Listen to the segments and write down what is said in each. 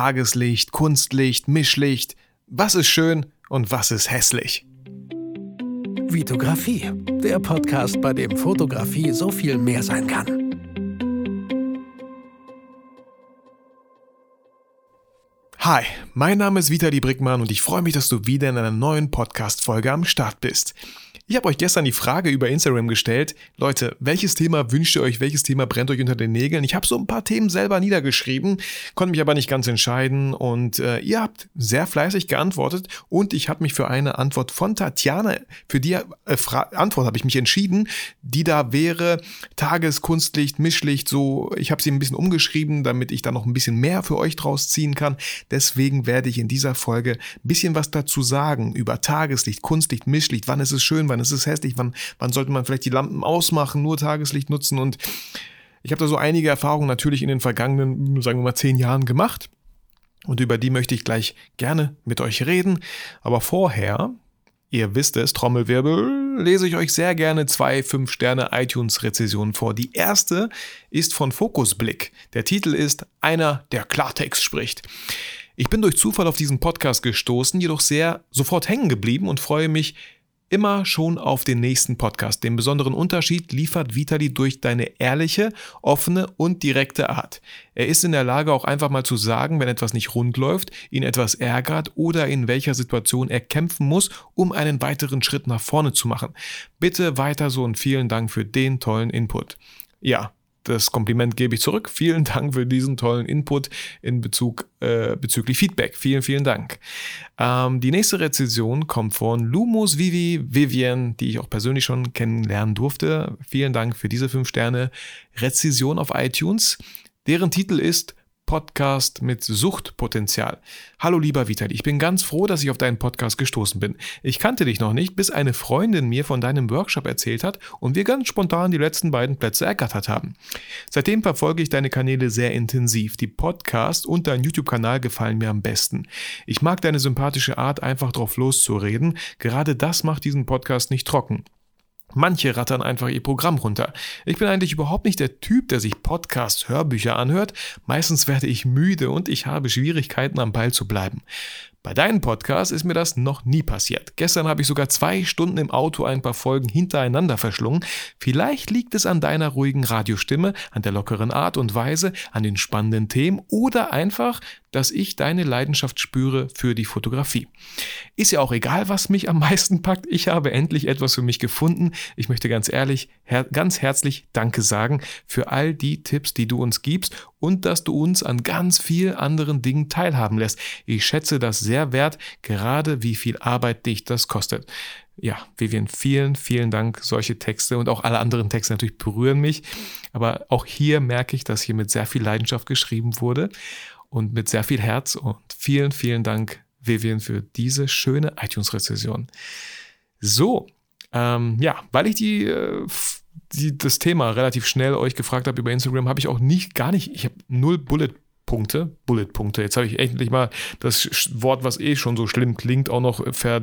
Tageslicht, Kunstlicht, Mischlicht. Was ist schön und was ist hässlich? Vitografie, der Podcast, bei dem Fotografie so viel mehr sein kann. Hi, mein Name ist Vitali Brickmann und ich freue mich, dass du wieder in einer neuen Podcast-Folge am Start bist. Ich habe euch gestern die Frage über Instagram gestellt, Leute, welches Thema wünscht ihr euch, welches Thema brennt euch unter den Nägeln? Ich habe so ein paar Themen selber niedergeschrieben, konnte mich aber nicht ganz entscheiden. Und äh, ihr habt sehr fleißig geantwortet. Und ich habe mich für eine Antwort von Tatjana, für die äh, Antwort habe ich mich entschieden, die da wäre. Tageskunstlicht, Mischlicht, so, ich habe sie ein bisschen umgeschrieben, damit ich da noch ein bisschen mehr für euch draus ziehen kann. Deswegen werde ich in dieser Folge ein bisschen was dazu sagen über Tageslicht, Kunstlicht, Mischlicht, wann ist es schön, wann ist es hässlich, wann, wann sollte man vielleicht die Lampen ausmachen, nur Tageslicht nutzen und ich habe da so einige Erfahrungen natürlich in den vergangenen, sagen wir mal, zehn Jahren gemacht. Und über die möchte ich gleich gerne mit euch reden. Aber vorher, ihr wisst es, Trommelwirbel, lese ich euch sehr gerne zwei 5-Sterne iTunes-Rezessionen vor. Die erste ist von Fokusblick. Der Titel ist Einer, der Klartext spricht. Ich bin durch Zufall auf diesen Podcast gestoßen, jedoch sehr sofort hängen geblieben und freue mich immer schon auf den nächsten Podcast. Den besonderen Unterschied liefert Vitali durch deine ehrliche, offene und direkte Art. Er ist in der Lage auch einfach mal zu sagen, wenn etwas nicht rund läuft, ihn etwas ärgert oder in welcher Situation er kämpfen muss, um einen weiteren Schritt nach vorne zu machen. Bitte weiter so und vielen Dank für den tollen Input. Ja, das Kompliment gebe ich zurück. Vielen Dank für diesen tollen Input in Bezug äh, bezüglich Feedback. Vielen, vielen Dank. Ähm, die nächste Rezension kommt von Lumos Vivi Vivian, die ich auch persönlich schon kennenlernen durfte. Vielen Dank für diese 5 Sterne Rezension auf iTunes. Deren Titel ist Podcast mit Suchtpotenzial. Hallo lieber Vitali, ich bin ganz froh, dass ich auf deinen Podcast gestoßen bin. Ich kannte dich noch nicht, bis eine Freundin mir von deinem Workshop erzählt hat und wir ganz spontan die letzten beiden Plätze ergattert haben. Seitdem verfolge ich deine Kanäle sehr intensiv. Die Podcast und dein YouTube-Kanal gefallen mir am besten. Ich mag deine sympathische Art, einfach drauf loszureden. Gerade das macht diesen Podcast nicht trocken. Manche rattern einfach ihr Programm runter. Ich bin eigentlich überhaupt nicht der Typ, der sich Podcasts, Hörbücher anhört. Meistens werde ich müde und ich habe Schwierigkeiten am Ball zu bleiben. Bei deinem Podcast ist mir das noch nie passiert. Gestern habe ich sogar zwei Stunden im Auto ein paar Folgen hintereinander verschlungen. Vielleicht liegt es an deiner ruhigen Radiostimme, an der lockeren Art und Weise, an den spannenden Themen oder einfach, dass ich deine Leidenschaft spüre für die Fotografie. Ist ja auch egal, was mich am meisten packt. Ich habe endlich etwas für mich gefunden. Ich möchte ganz ehrlich, her ganz herzlich Danke sagen für all die Tipps, die du uns gibst und dass du uns an ganz vielen anderen Dingen teilhaben lässt. Ich schätze das sehr wert, gerade wie viel Arbeit dich das kostet. Ja, Vivian, vielen, vielen Dank. Solche Texte und auch alle anderen Texte natürlich berühren mich. Aber auch hier merke ich, dass hier mit sehr viel Leidenschaft geschrieben wurde und mit sehr viel Herz. Und vielen, vielen Dank, Vivian, für diese schöne iTunes-Rezession. So, ähm, ja, weil ich die, äh, die, das Thema relativ schnell euch gefragt habe über Instagram, habe ich auch nicht, gar nicht, ich habe null Bullet Punkte, Bullet-Punkte. Jetzt habe ich endlich mal das Wort, was eh schon so schlimm klingt, auch noch ver,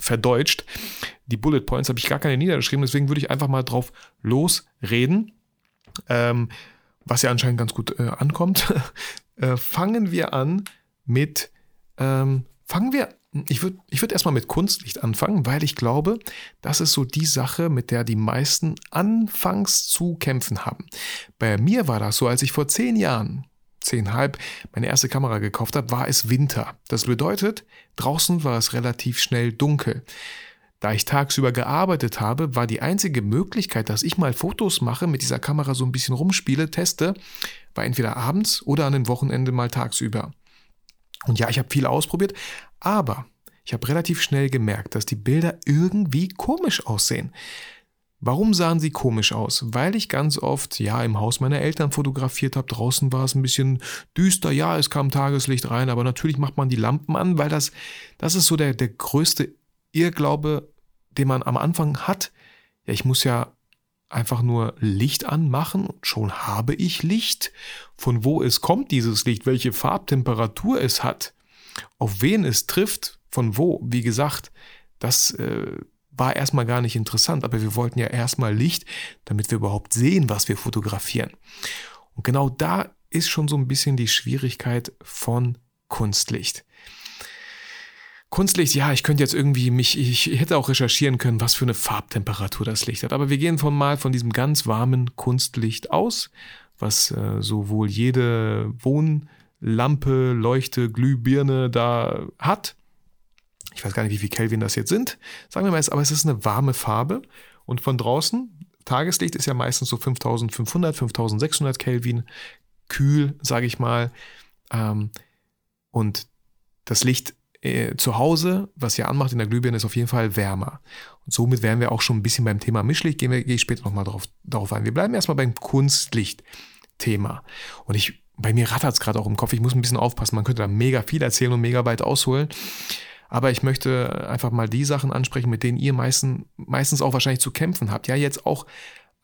verdeutscht. Die Bullet Points habe ich gar keine niedergeschrieben, deswegen würde ich einfach mal drauf losreden. Ähm, was ja anscheinend ganz gut äh, ankommt. äh, fangen wir an mit, ähm, fangen wir, ich würde ich würd erstmal mit Kunstlicht anfangen, weil ich glaube, das ist so die Sache, mit der die meisten anfangs zu kämpfen haben. Bei mir war das so, als ich vor zehn Jahren, zehnhalb, meine erste Kamera gekauft habe, war es Winter. Das bedeutet, draußen war es relativ schnell dunkel. Da ich tagsüber gearbeitet habe, war die einzige Möglichkeit, dass ich mal Fotos mache, mit dieser Kamera so ein bisschen rumspiele, teste, war entweder abends oder an dem Wochenende mal tagsüber. Und ja, ich habe viel ausprobiert, aber ich habe relativ schnell gemerkt, dass die Bilder irgendwie komisch aussehen. Warum sahen sie komisch aus? Weil ich ganz oft, ja, im Haus meiner Eltern fotografiert habe. Draußen war es ein bisschen düster. Ja, es kam Tageslicht rein, aber natürlich macht man die Lampen an, weil das, das ist so der, der größte Irrglaube den man am Anfang hat, ja, ich muss ja einfach nur Licht anmachen und schon habe ich Licht. Von wo es kommt, dieses Licht, welche Farbtemperatur es hat, auf wen es trifft, von wo, wie gesagt, das äh, war erstmal gar nicht interessant, aber wir wollten ja erstmal Licht, damit wir überhaupt sehen, was wir fotografieren. Und genau da ist schon so ein bisschen die Schwierigkeit von Kunstlicht. Kunstlicht, ja, ich könnte jetzt irgendwie mich, ich hätte auch recherchieren können, was für eine Farbtemperatur das Licht hat. Aber wir gehen von mal von diesem ganz warmen Kunstlicht aus, was äh, sowohl jede Wohnlampe, Leuchte, Glühbirne da hat. Ich weiß gar nicht, wie viel Kelvin das jetzt sind. Sagen wir mal, aber es ist eine warme Farbe. Und von draußen, Tageslicht ist ja meistens so 5500, 5600 Kelvin, kühl, sage ich mal. Ähm, und das Licht äh, zu Hause, was ihr anmacht in der Glühbirne, ist auf jeden Fall wärmer. Und somit wären wir auch schon ein bisschen beim Thema Mischlicht, gehen wir, gehe ich später nochmal drauf, darauf ein. Wir bleiben erstmal beim Kunstlicht-Thema. Und ich, bei mir rattert es gerade auch im Kopf, ich muss ein bisschen aufpassen, man könnte da mega viel erzählen und mega weit ausholen. Aber ich möchte einfach mal die Sachen ansprechen, mit denen ihr meisten, meistens auch wahrscheinlich zu kämpfen habt. Ja, jetzt auch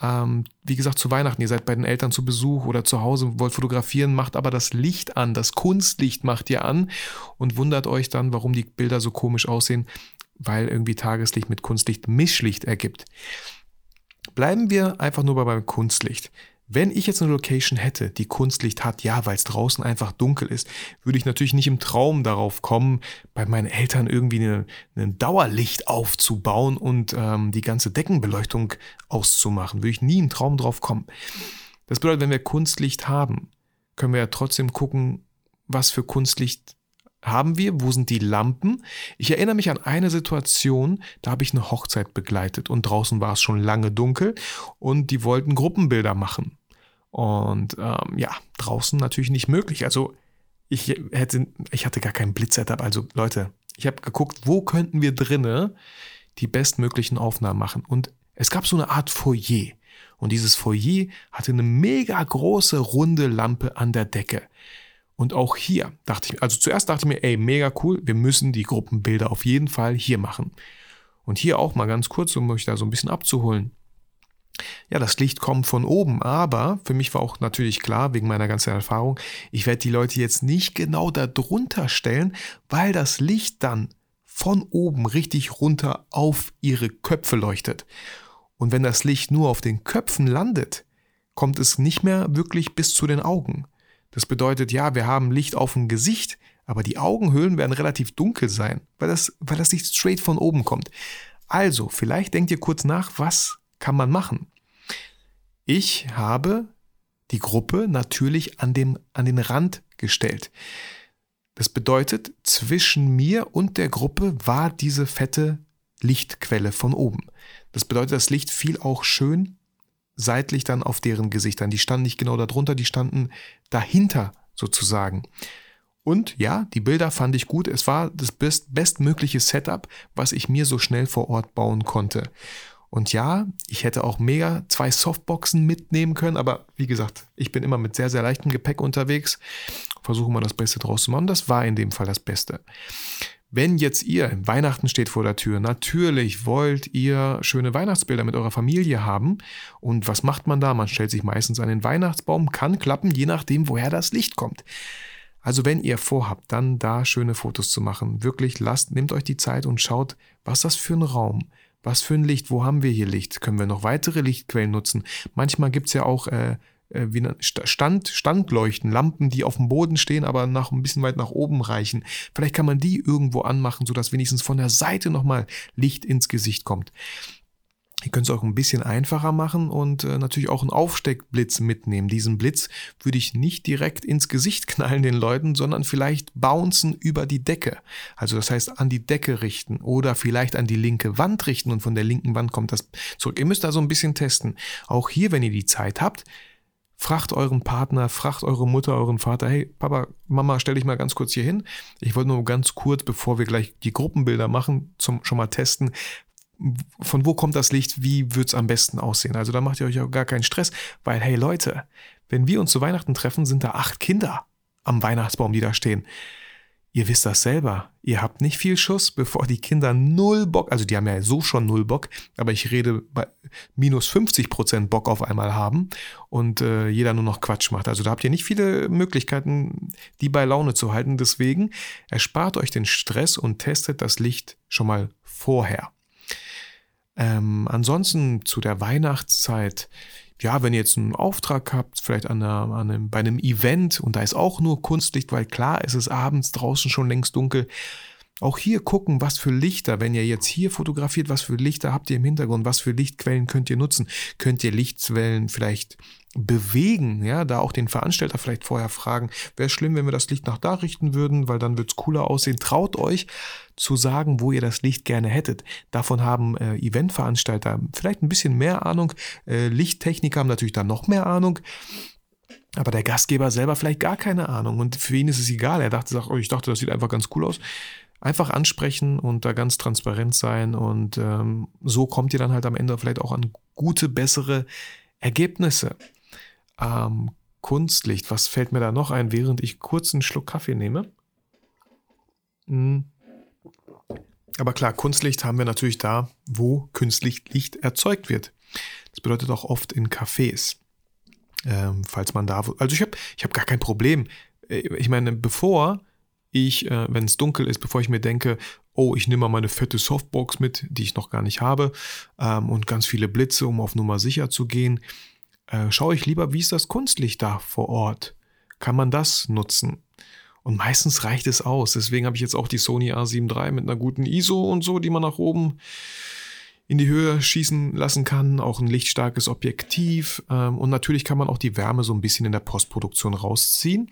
ähm, wie gesagt, zu Weihnachten, ihr seid bei den Eltern zu Besuch oder zu Hause, wollt fotografieren, macht aber das Licht an, das Kunstlicht macht ihr an und wundert euch dann, warum die Bilder so komisch aussehen, weil irgendwie Tageslicht mit Kunstlicht Mischlicht ergibt. Bleiben wir einfach nur beim Kunstlicht. Wenn ich jetzt eine Location hätte, die Kunstlicht hat, ja, weil es draußen einfach dunkel ist, würde ich natürlich nicht im Traum darauf kommen, bei meinen Eltern irgendwie ein Dauerlicht aufzubauen und ähm, die ganze Deckenbeleuchtung auszumachen. Würde ich nie im Traum drauf kommen. Das bedeutet, wenn wir Kunstlicht haben, können wir ja trotzdem gucken, was für Kunstlicht haben wir, wo sind die Lampen. Ich erinnere mich an eine Situation, da habe ich eine Hochzeit begleitet und draußen war es schon lange dunkel und die wollten Gruppenbilder machen. Und ähm, ja, draußen natürlich nicht möglich. Also ich hätte, ich hatte gar kein Blitzsetup. Also Leute, ich habe geguckt, wo könnten wir drinnen die bestmöglichen Aufnahmen machen. Und es gab so eine Art Foyer. Und dieses Foyer hatte eine mega große runde Lampe an der Decke. Und auch hier dachte ich, also zuerst dachte ich mir, ey, mega cool, wir müssen die Gruppenbilder auf jeden Fall hier machen. Und hier auch mal ganz kurz, um euch da so ein bisschen abzuholen ja, das Licht kommt von oben, aber für mich war auch natürlich klar, wegen meiner ganzen Erfahrung, ich werde die Leute jetzt nicht genau da drunter stellen, weil das Licht dann von oben richtig runter auf ihre Köpfe leuchtet. Und wenn das Licht nur auf den Köpfen landet, kommt es nicht mehr wirklich bis zu den Augen. Das bedeutet, ja, wir haben Licht auf dem Gesicht, aber die Augenhöhlen werden relativ dunkel sein, weil das, weil das Licht straight von oben kommt. Also, vielleicht denkt ihr kurz nach, was kann man machen? Ich habe die Gruppe natürlich an den, an den Rand gestellt. Das bedeutet, zwischen mir und der Gruppe war diese fette Lichtquelle von oben. Das bedeutet, das Licht fiel auch schön seitlich dann auf deren Gesichtern. Die standen nicht genau darunter, die standen dahinter sozusagen. Und ja, die Bilder fand ich gut. Es war das best bestmögliche Setup, was ich mir so schnell vor Ort bauen konnte. Und ja, ich hätte auch mega zwei Softboxen mitnehmen können, aber wie gesagt, ich bin immer mit sehr, sehr leichtem Gepäck unterwegs. Versuche mal das Beste draus zu machen. Das war in dem Fall das Beste. Wenn jetzt ihr, Weihnachten steht vor der Tür, natürlich wollt ihr schöne Weihnachtsbilder mit eurer Familie haben. Und was macht man da? Man stellt sich meistens an den Weihnachtsbaum, kann klappen, je nachdem, woher das Licht kommt. Also wenn ihr vorhabt, dann da schöne Fotos zu machen, wirklich lasst, nehmt euch die Zeit und schaut, was das für ein Raum, was für ein Licht? Wo haben wir hier Licht? Können wir noch weitere Lichtquellen nutzen? Manchmal gibt's ja auch äh, äh wie Stand, Standleuchten, Lampen, die auf dem Boden stehen, aber nach ein bisschen weit nach oben reichen. Vielleicht kann man die irgendwo anmachen, sodass wenigstens von der Seite nochmal Licht ins Gesicht kommt. Ihr könnt es auch ein bisschen einfacher machen und äh, natürlich auch einen Aufsteckblitz mitnehmen. Diesen Blitz würde ich nicht direkt ins Gesicht knallen den Leuten, sondern vielleicht bouncen über die Decke. Also das heißt an die Decke richten oder vielleicht an die linke Wand richten und von der linken Wand kommt das zurück. Ihr müsst da so ein bisschen testen. Auch hier, wenn ihr die Zeit habt, fragt euren Partner, fragt eure Mutter, euren Vater, hey Papa, Mama, stell dich mal ganz kurz hier hin. Ich wollte nur ganz kurz, bevor wir gleich die Gruppenbilder machen, zum schon mal testen, von wo kommt das Licht, wie wird's am besten aussehen. Also da macht ihr euch auch gar keinen Stress, weil hey Leute, wenn wir uns zu Weihnachten treffen, sind da acht Kinder am Weihnachtsbaum, die da stehen. Ihr wisst das selber. Ihr habt nicht viel Schuss, bevor die Kinder null Bock, also die haben ja so schon null Bock, aber ich rede bei minus 50 Prozent Bock auf einmal haben und äh, jeder nur noch Quatsch macht. Also da habt ihr nicht viele Möglichkeiten, die bei Laune zu halten. Deswegen erspart euch den Stress und testet das Licht schon mal vorher. Ähm, ansonsten zu der Weihnachtszeit ja, wenn ihr jetzt einen Auftrag habt, vielleicht an einer, an einem, bei einem Event und da ist auch nur Kunstlicht, weil klar, es ist abends draußen schon längst dunkel. Auch hier gucken, was für Lichter, wenn ihr jetzt hier fotografiert, was für Lichter habt ihr im Hintergrund, was für Lichtquellen könnt ihr nutzen? Könnt ihr Lichtquellen vielleicht bewegen, ja, da auch den Veranstalter vielleicht vorher fragen, wäre schlimm, wenn wir das Licht nach da richten würden, weil dann wird es cooler aussehen. Traut euch zu sagen, wo ihr das Licht gerne hättet. Davon haben äh, Eventveranstalter vielleicht ein bisschen mehr Ahnung, äh, Lichttechniker haben natürlich dann noch mehr Ahnung. Aber der Gastgeber selber vielleicht gar keine Ahnung und für ihn ist es egal. Er dachte, oh, ich dachte, das sieht einfach ganz cool aus. Einfach ansprechen und da ganz transparent sein und ähm, so kommt ihr dann halt am Ende vielleicht auch an gute, bessere Ergebnisse ähm, Kunstlicht. Was fällt mir da noch ein, während ich kurz einen Schluck Kaffee nehme? Hm. Aber klar, Kunstlicht haben wir natürlich da, wo künstlich Licht erzeugt wird. Das bedeutet auch oft in Cafés. Ähm, falls man da, also ich habe ich hab gar kein Problem. Äh, ich meine, bevor ich, äh, wenn es dunkel ist, bevor ich mir denke, oh, ich nehme mal meine fette Softbox mit, die ich noch gar nicht habe, ähm, und ganz viele Blitze, um auf Nummer sicher zu gehen, äh, schaue ich lieber, wie ist das Kunstlicht da vor Ort? Kann man das nutzen? Und meistens reicht es aus. Deswegen habe ich jetzt auch die Sony A7 III mit einer guten ISO und so, die man nach oben in die Höhe schießen lassen kann. Auch ein lichtstarkes Objektiv. Ähm, und natürlich kann man auch die Wärme so ein bisschen in der Postproduktion rausziehen.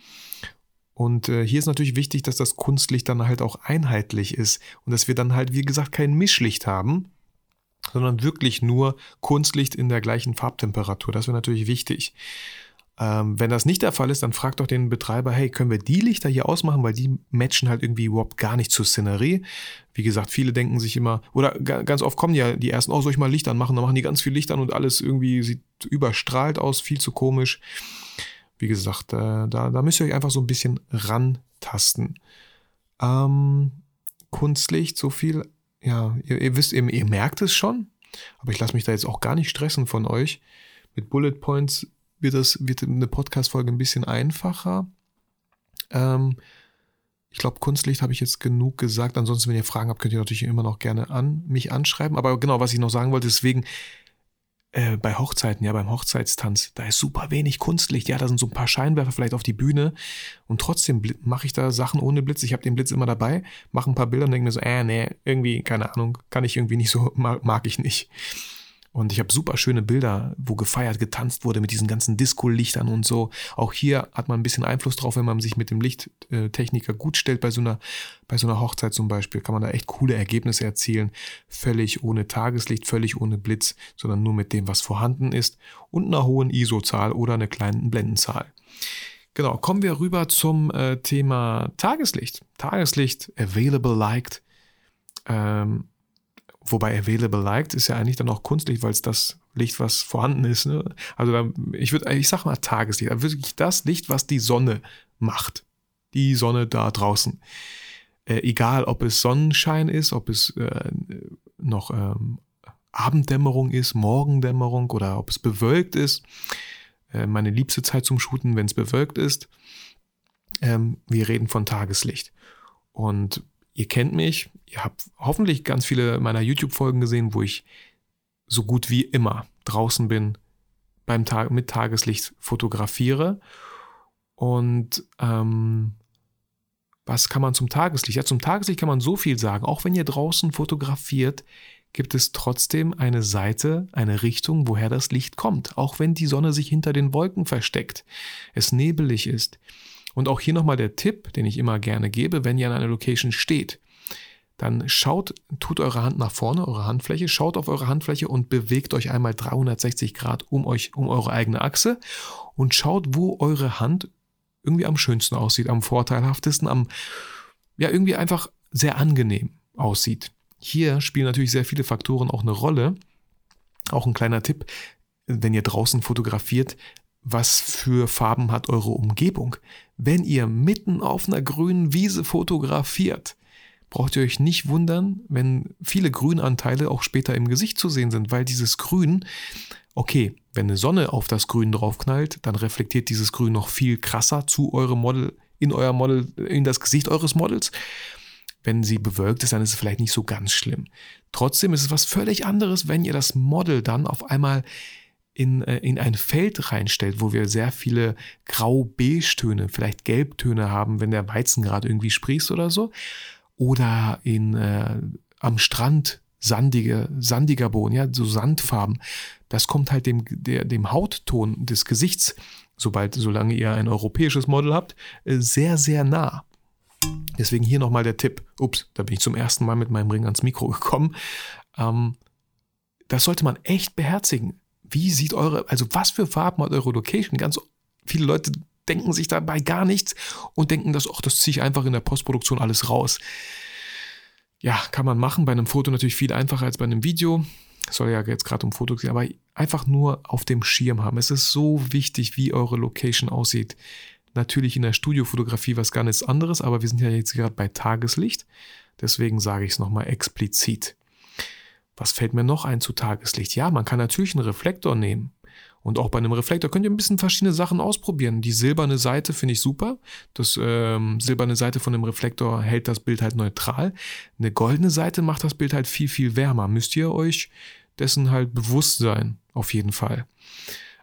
Und äh, hier ist natürlich wichtig, dass das Kunstlicht dann halt auch einheitlich ist und dass wir dann halt, wie gesagt, kein Mischlicht haben, sondern wirklich nur Kunstlicht in der gleichen Farbtemperatur. Das wäre natürlich wichtig. Ähm, wenn das nicht der Fall ist, dann fragt doch den Betreiber, hey, können wir die Lichter hier ausmachen, weil die matchen halt irgendwie überhaupt gar nicht zur Szenerie. Wie gesagt, viele denken sich immer, oder ganz oft kommen ja die ersten, oh, soll ich mal Licht anmachen? Dann machen die ganz viel Licht an und alles irgendwie sieht überstrahlt aus, viel zu komisch. Wie gesagt, äh, da, da müsst ihr euch einfach so ein bisschen rantasten. Ähm, Kunstlicht, so viel ja, ihr, ihr wisst, ihr, ihr merkt es schon, aber ich lasse mich da jetzt auch gar nicht stressen von euch. Mit Bullet Points wird das, wird eine Podcast-Folge ein bisschen einfacher. Ähm, ich glaube, Kunstlicht habe ich jetzt genug gesagt. Ansonsten, wenn ihr Fragen habt, könnt ihr natürlich immer noch gerne an mich anschreiben. Aber genau, was ich noch sagen wollte, deswegen äh, bei Hochzeiten, ja, beim Hochzeitstanz, da ist super wenig Kunstlicht. Ja, da sind so ein paar Scheinwerfer vielleicht auf die Bühne und trotzdem mache ich da Sachen ohne Blitz. Ich habe den Blitz immer dabei, mache ein paar Bilder und denke mir so, äh, nee, irgendwie, keine Ahnung, kann ich irgendwie nicht so, mag, mag ich nicht. Und ich habe super schöne Bilder, wo gefeiert, getanzt wurde mit diesen ganzen Disco-Lichtern und so. Auch hier hat man ein bisschen Einfluss drauf, wenn man sich mit dem Lichttechniker gut stellt bei so einer, bei so einer Hochzeit zum Beispiel, kann man da echt coole Ergebnisse erzielen. Völlig ohne Tageslicht, völlig ohne Blitz, sondern nur mit dem, was vorhanden ist und einer hohen ISO-Zahl oder einer kleinen Blendenzahl. Genau, kommen wir rüber zum äh, Thema Tageslicht. Tageslicht, available light. Ähm, Wobei Available Light ist ja eigentlich dann auch Kunstlicht, weil es das Licht, was vorhanden ist. Ne? Also da, ich würde, ich sag mal Tageslicht, aber wirklich das Licht, was die Sonne macht. Die Sonne da draußen. Äh, egal, ob es Sonnenschein ist, ob es äh, noch ähm, Abenddämmerung ist, Morgendämmerung oder ob es bewölkt ist. Äh, meine liebste Zeit zum Shooten, wenn es bewölkt ist. Ähm, wir reden von Tageslicht. Und Ihr kennt mich, ihr habt hoffentlich ganz viele meiner YouTube-Folgen gesehen, wo ich so gut wie immer draußen bin, beim Tag mit Tageslicht fotografiere. Und ähm, was kann man zum Tageslicht? Ja, zum Tageslicht kann man so viel sagen. Auch wenn ihr draußen fotografiert, gibt es trotzdem eine Seite, eine Richtung, woher das Licht kommt. Auch wenn die Sonne sich hinter den Wolken versteckt, es nebelig ist. Und auch hier nochmal der Tipp, den ich immer gerne gebe, wenn ihr an einer Location steht, dann schaut, tut eure Hand nach vorne, eure Handfläche, schaut auf eure Handfläche und bewegt euch einmal 360 Grad um euch, um eure eigene Achse und schaut, wo eure Hand irgendwie am schönsten aussieht, am vorteilhaftesten, am, ja, irgendwie einfach sehr angenehm aussieht. Hier spielen natürlich sehr viele Faktoren auch eine Rolle. Auch ein kleiner Tipp, wenn ihr draußen fotografiert, was für Farben hat eure Umgebung? Wenn ihr mitten auf einer grünen Wiese fotografiert, braucht ihr euch nicht wundern, wenn viele Grünanteile auch später im Gesicht zu sehen sind, weil dieses Grün, okay, wenn eine Sonne auf das Grün draufknallt, dann reflektiert dieses Grün noch viel krasser zu eurem Model, in euer Model, in das Gesicht eures Models. Wenn sie bewölkt ist, dann ist es vielleicht nicht so ganz schlimm. Trotzdem ist es was völlig anderes, wenn ihr das Model dann auf einmal in, äh, in ein Feld reinstellt, wo wir sehr viele Grau-Beige-Töne, vielleicht Gelbtöne haben, wenn der Weizen gerade irgendwie sprießt oder so. Oder in, äh, am Strand sandige, sandiger Boden, ja, so Sandfarben. Das kommt halt dem, der, dem Hautton des Gesichts, sobald, solange ihr ein europäisches Model habt, äh, sehr, sehr nah. Deswegen hier nochmal der Tipp. Ups, da bin ich zum ersten Mal mit meinem Ring ans Mikro gekommen. Ähm, das sollte man echt beherzigen. Wie sieht eure, also was für Farben hat eure Location? Ganz viele Leute denken sich dabei gar nichts und denken, dass, ach, das ziehe ich einfach in der Postproduktion alles raus. Ja, kann man machen. Bei einem Foto natürlich viel einfacher als bei einem Video. Soll ja jetzt gerade um Fotos gehen, aber einfach nur auf dem Schirm haben. Es ist so wichtig, wie eure Location aussieht. Natürlich in der Studiofotografie was ganz anderes, aber wir sind ja jetzt gerade bei Tageslicht. Deswegen sage ich es nochmal explizit. Was fällt mir noch ein zu Tageslicht? Ja, man kann natürlich einen Reflektor nehmen. Und auch bei einem Reflektor könnt ihr ein bisschen verschiedene Sachen ausprobieren. Die silberne Seite finde ich super. Das ähm, silberne Seite von dem Reflektor hält das Bild halt neutral. Eine goldene Seite macht das Bild halt viel, viel wärmer. Müsst ihr euch dessen halt bewusst sein, auf jeden Fall.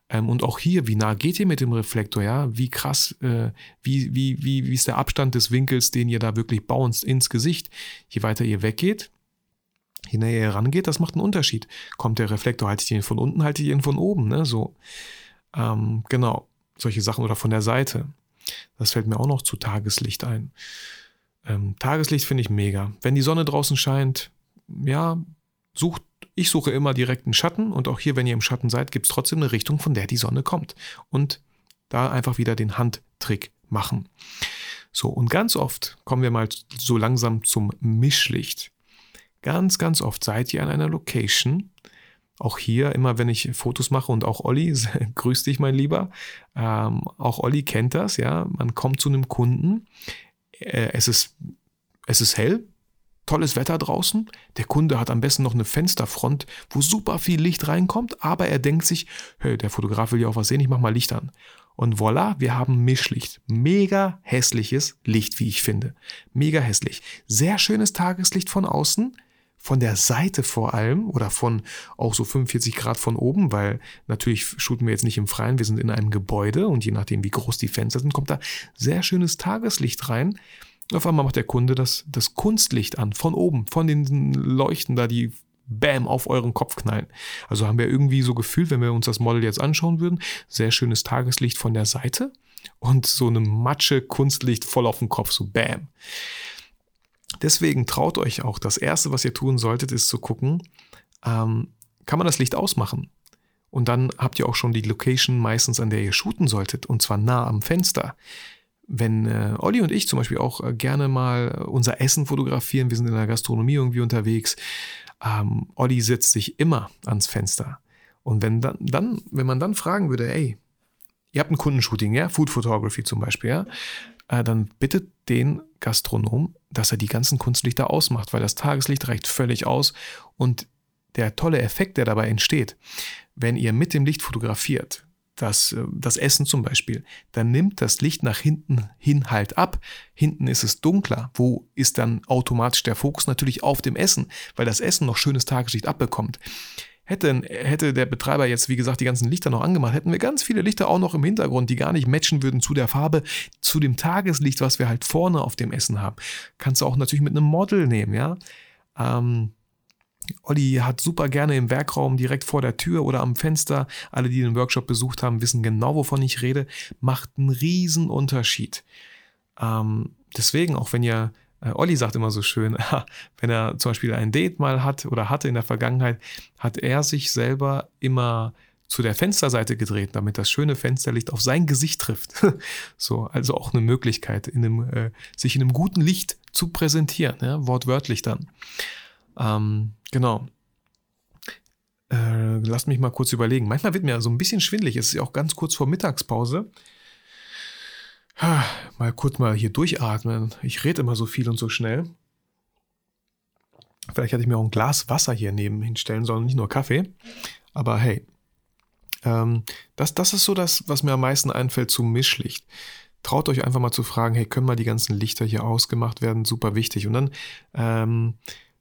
Ähm, und auch hier, wie nah geht ihr mit dem Reflektor, ja? Wie krass, äh, wie, wie, wie, wie ist der Abstand des Winkels, den ihr da wirklich bounced ins Gesicht? Je weiter ihr weggeht, je näher ihr rangeht, das macht einen Unterschied. Kommt der Reflektor, haltet ihr ihn von unten, haltet ihr ihn von oben, ne? So. Ähm, genau, solche Sachen oder von der Seite. Das fällt mir auch noch zu Tageslicht ein. Ähm, Tageslicht finde ich mega. Wenn die Sonne draußen scheint, ja, sucht, ich suche immer direkten Schatten und auch hier, wenn ihr im Schatten seid, gibt es trotzdem eine Richtung, von der die Sonne kommt. Und da einfach wieder den Handtrick machen. So, und ganz oft kommen wir mal so langsam zum Mischlicht. Ganz, ganz oft seid ihr an einer Location. Auch hier, immer wenn ich Fotos mache und auch Olli, grüß dich, mein Lieber. Ähm, auch Olli kennt das, ja. Man kommt zu einem Kunden. Äh, es ist, es ist hell, tolles Wetter draußen. Der Kunde hat am besten noch eine Fensterfront, wo super viel Licht reinkommt, aber er denkt sich, hey, der Fotograf will ja auch was sehen, ich mach mal Licht an. Und voilà, wir haben Mischlicht. Mega hässliches Licht, wie ich finde. Mega hässlich. Sehr schönes Tageslicht von außen, von der Seite vor allem oder von auch so 45 Grad von oben, weil natürlich shooten wir jetzt nicht im Freien, wir sind in einem Gebäude und je nachdem, wie groß die Fenster sind, kommt da sehr schönes Tageslicht rein. Auf einmal macht der Kunde das, das Kunstlicht an, von oben, von den Leuchten da, die Bam auf euren Kopf knallen. Also haben wir irgendwie so gefühlt, wenn wir uns das Model jetzt anschauen würden, sehr schönes Tageslicht von der Seite und so eine Matsche Kunstlicht voll auf den Kopf, so Bam. Deswegen traut euch auch. Das Erste, was ihr tun solltet, ist zu gucken, ähm, kann man das Licht ausmachen? Und dann habt ihr auch schon die Location meistens, an der ihr shooten solltet, und zwar nah am Fenster. Wenn äh, Olli und ich zum Beispiel auch äh, gerne mal unser Essen fotografieren, wir sind in der Gastronomie irgendwie unterwegs, ähm, Olli setzt sich immer ans Fenster. Und wenn dann, dann, wenn man dann fragen würde, ey, ihr habt ein Kundenshooting, ja, Food Photography zum Beispiel, ja, äh, dann bittet den Gastronom, dass er die ganzen Kunstlichter ausmacht, weil das Tageslicht reicht völlig aus und der tolle Effekt, der dabei entsteht, wenn ihr mit dem Licht fotografiert, das, äh, das Essen zum Beispiel, dann nimmt das Licht nach hinten hin halt ab. Hinten ist es dunkler. Wo ist dann automatisch der Fokus? Natürlich auf dem Essen, weil das Essen noch schönes Tageslicht abbekommt. Hätte, hätte der Betreiber jetzt, wie gesagt, die ganzen Lichter noch angemacht, hätten wir ganz viele Lichter auch noch im Hintergrund, die gar nicht matchen würden zu der Farbe, zu dem Tageslicht, was wir halt vorne auf dem Essen haben. Kannst du auch natürlich mit einem Model nehmen, ja. Ähm, Olli hat super gerne im Werkraum direkt vor der Tür oder am Fenster. Alle, die den Workshop besucht haben, wissen genau, wovon ich rede. Macht einen riesen Unterschied. Ähm, deswegen, auch wenn ihr äh, Olli sagt immer so schön, wenn er zum Beispiel ein Date mal hat oder hatte in der Vergangenheit, hat er sich selber immer zu der Fensterseite gedreht, damit das schöne Fensterlicht auf sein Gesicht trifft. so, also auch eine Möglichkeit, in einem, äh, sich in einem guten Licht zu präsentieren, ja, wortwörtlich dann. Ähm, genau. Äh, lasst mich mal kurz überlegen. Manchmal wird mir so ein bisschen schwindlig. Es ist ja auch ganz kurz vor Mittagspause. Mal kurz mal hier durchatmen. Ich rede immer so viel und so schnell. Vielleicht hätte ich mir auch ein Glas Wasser hier neben hinstellen sollen, nicht nur Kaffee. Aber hey, ähm, das, das ist so das, was mir am meisten einfällt zum Mischlicht. Traut euch einfach mal zu fragen, hey, können mal die ganzen Lichter hier ausgemacht werden? Super wichtig. Und dann ähm,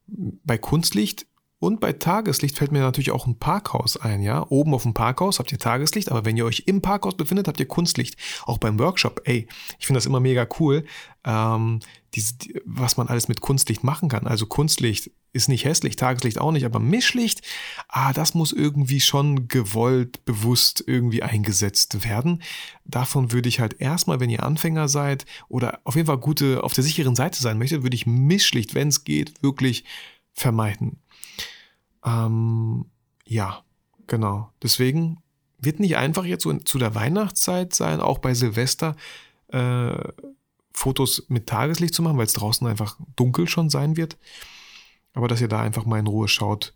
bei Kunstlicht Und bei Tageslicht fällt mir natürlich auch ein Parkhaus ein, ja. Oben auf dem Parkhaus habt ihr Tageslicht, aber wenn ihr euch im Parkhaus befindet, habt ihr Kunstlicht. Auch beim Workshop, ey, ich finde das immer mega cool, ähm, diese, die, was man alles mit Kunstlicht machen kann. Also Kunstlicht ist nicht hässlich, Tageslicht auch nicht, aber Mischlicht, ah, das muss irgendwie schon gewollt, bewusst irgendwie eingesetzt werden. Davon würde ich halt erstmal, wenn ihr Anfänger seid oder auf jeden Fall gute, auf der sicheren Seite sein möchtet, würde ich Mischlicht, wenn es geht, wirklich vermeiden. Ähm, ja, genau. Deswegen wird nicht einfach jetzt so zu der Weihnachtszeit sein, auch bei Silvester, äh, Fotos mit Tageslicht zu machen, weil es draußen einfach dunkel schon sein wird. Aber dass ihr da einfach mal in Ruhe schaut,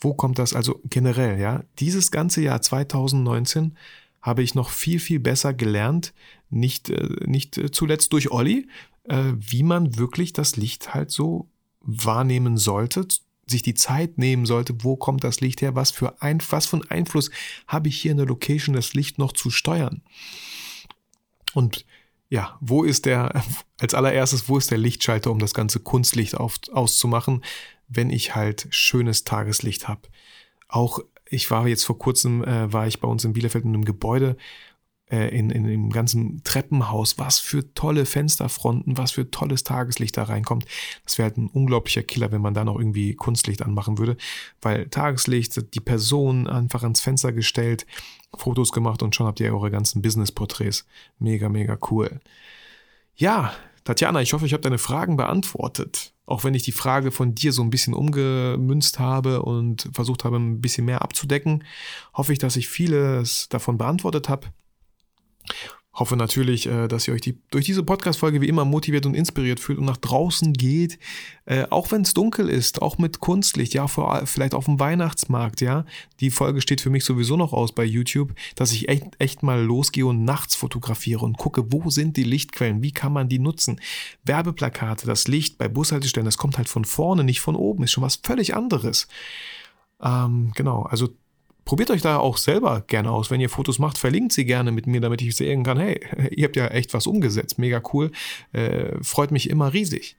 wo kommt das also generell, ja? Dieses ganze Jahr 2019 habe ich noch viel, viel besser gelernt, nicht, äh, nicht zuletzt durch Olli, äh, wie man wirklich das Licht halt so wahrnehmen sollte, sich die Zeit nehmen sollte, wo kommt das Licht her, was für, ein, was einen Einfluss habe ich hier in der Location, das Licht noch zu steuern. Und ja, wo ist der, als allererstes, wo ist der Lichtschalter, um das ganze Kunstlicht auf, auszumachen, wenn ich halt schönes Tageslicht habe. Auch ich war jetzt vor kurzem, äh, war ich bei uns in Bielefeld in einem Gebäude in, in dem ganzen Treppenhaus, was für tolle Fensterfronten, was für tolles Tageslicht da reinkommt. Das wäre halt ein unglaublicher Killer, wenn man da noch irgendwie Kunstlicht anmachen würde, weil Tageslicht, die Person einfach ans Fenster gestellt, Fotos gemacht und schon habt ihr eure ganzen Business-Porträts. Mega, mega cool. Ja, Tatjana, ich hoffe, ich habe deine Fragen beantwortet. Auch wenn ich die Frage von dir so ein bisschen umgemünzt habe und versucht habe, ein bisschen mehr abzudecken, hoffe ich, dass ich vieles davon beantwortet habe. Hoffe natürlich, äh, dass ihr euch die, durch diese Podcast-Folge wie immer motiviert und inspiriert fühlt und nach draußen geht, äh, auch wenn es dunkel ist, auch mit Kunstlicht, ja, vor, vielleicht auf dem Weihnachtsmarkt, ja. Die Folge steht für mich sowieso noch aus bei YouTube, dass ich echt, echt mal losgehe und nachts fotografiere und gucke, wo sind die Lichtquellen, wie kann man die nutzen. Werbeplakate, das Licht bei Bushaltestellen, das kommt halt von vorne, nicht von oben, ist schon was völlig anderes. Ähm, genau, also probiert euch da auch selber gerne aus. Wenn ihr Fotos macht, verlinkt sie gerne mit mir, damit ich sehen kann, hey, ihr habt ja echt was umgesetzt. Mega cool. Äh, freut mich immer riesig.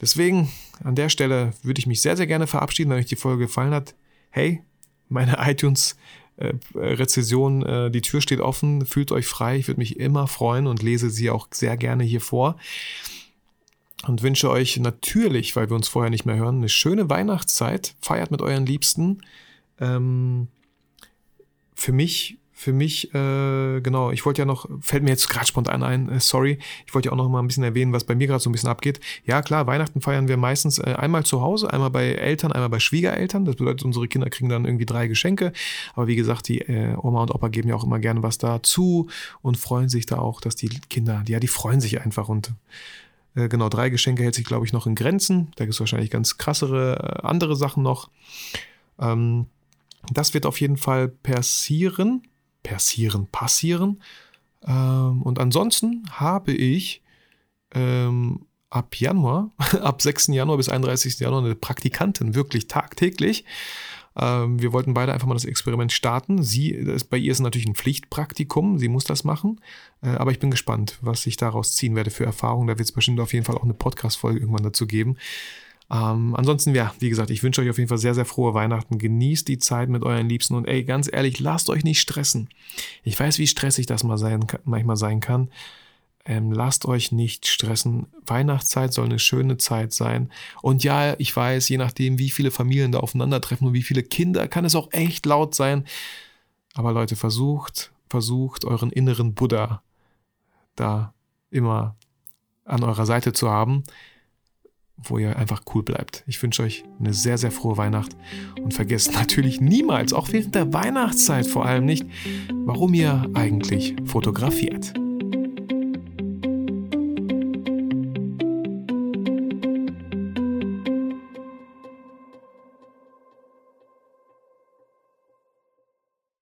Deswegen an der Stelle würde ich mich sehr, sehr gerne verabschieden, wenn euch die Folge gefallen hat. Hey, meine iTunes äh, Rezession, äh, die Tür steht offen, fühlt euch frei. Ich würde mich immer freuen und lese sie auch sehr gerne hier vor. Und wünsche euch natürlich, weil wir uns vorher nicht mehr hören, eine schöne Weihnachtszeit. Feiert mit euren Liebsten ähm, für mich, für mich, äh, genau, ich wollte ja noch, fällt mir jetzt gerade spontan ein, äh, sorry, ich wollte ja auch noch mal ein bisschen erwähnen, was bei mir gerade so ein bisschen abgeht. Ja, klar, Weihnachten feiern wir meistens äh, einmal zu Hause, einmal bei Eltern, einmal bei Schwiegereltern. Das bedeutet, unsere Kinder kriegen dann irgendwie drei Geschenke. Aber wie gesagt, die äh, Oma und Opa geben ja auch immer gerne was dazu und freuen sich da auch, dass die Kinder, ja, die freuen sich einfach und äh, Genau, drei Geschenke hält sich, glaube ich, noch in Grenzen. Da gibt es wahrscheinlich ganz krassere äh, andere Sachen noch. Ähm, das wird auf jeden Fall passieren. Passieren, passieren. Ähm, und ansonsten habe ich ähm, ab Januar, ab 6. Januar bis 31. Januar eine Praktikantin, wirklich tagtäglich. Ähm, wir wollten beide einfach mal das Experiment starten. Sie, das, bei ihr ist natürlich ein Pflichtpraktikum, sie muss das machen. Äh, aber ich bin gespannt, was ich daraus ziehen werde für Erfahrungen. Da wird es bestimmt auf jeden Fall auch eine Podcast-Folge irgendwann dazu geben. Ähm, ansonsten, ja, wie gesagt, ich wünsche euch auf jeden Fall sehr, sehr frohe Weihnachten. Genießt die Zeit mit euren Liebsten und ey, ganz ehrlich, lasst euch nicht stressen. Ich weiß, wie stressig das mal sein, manchmal sein kann. Ähm, lasst euch nicht stressen. Weihnachtszeit soll eine schöne Zeit sein. Und ja, ich weiß, je nachdem, wie viele Familien da aufeinandertreffen und wie viele Kinder, kann es auch echt laut sein. Aber Leute, versucht, versucht euren inneren Buddha da immer an eurer Seite zu haben wo ihr einfach cool bleibt. Ich wünsche euch eine sehr, sehr frohe Weihnacht und vergesst natürlich niemals, auch während der Weihnachtszeit vor allem nicht, warum ihr eigentlich fotografiert.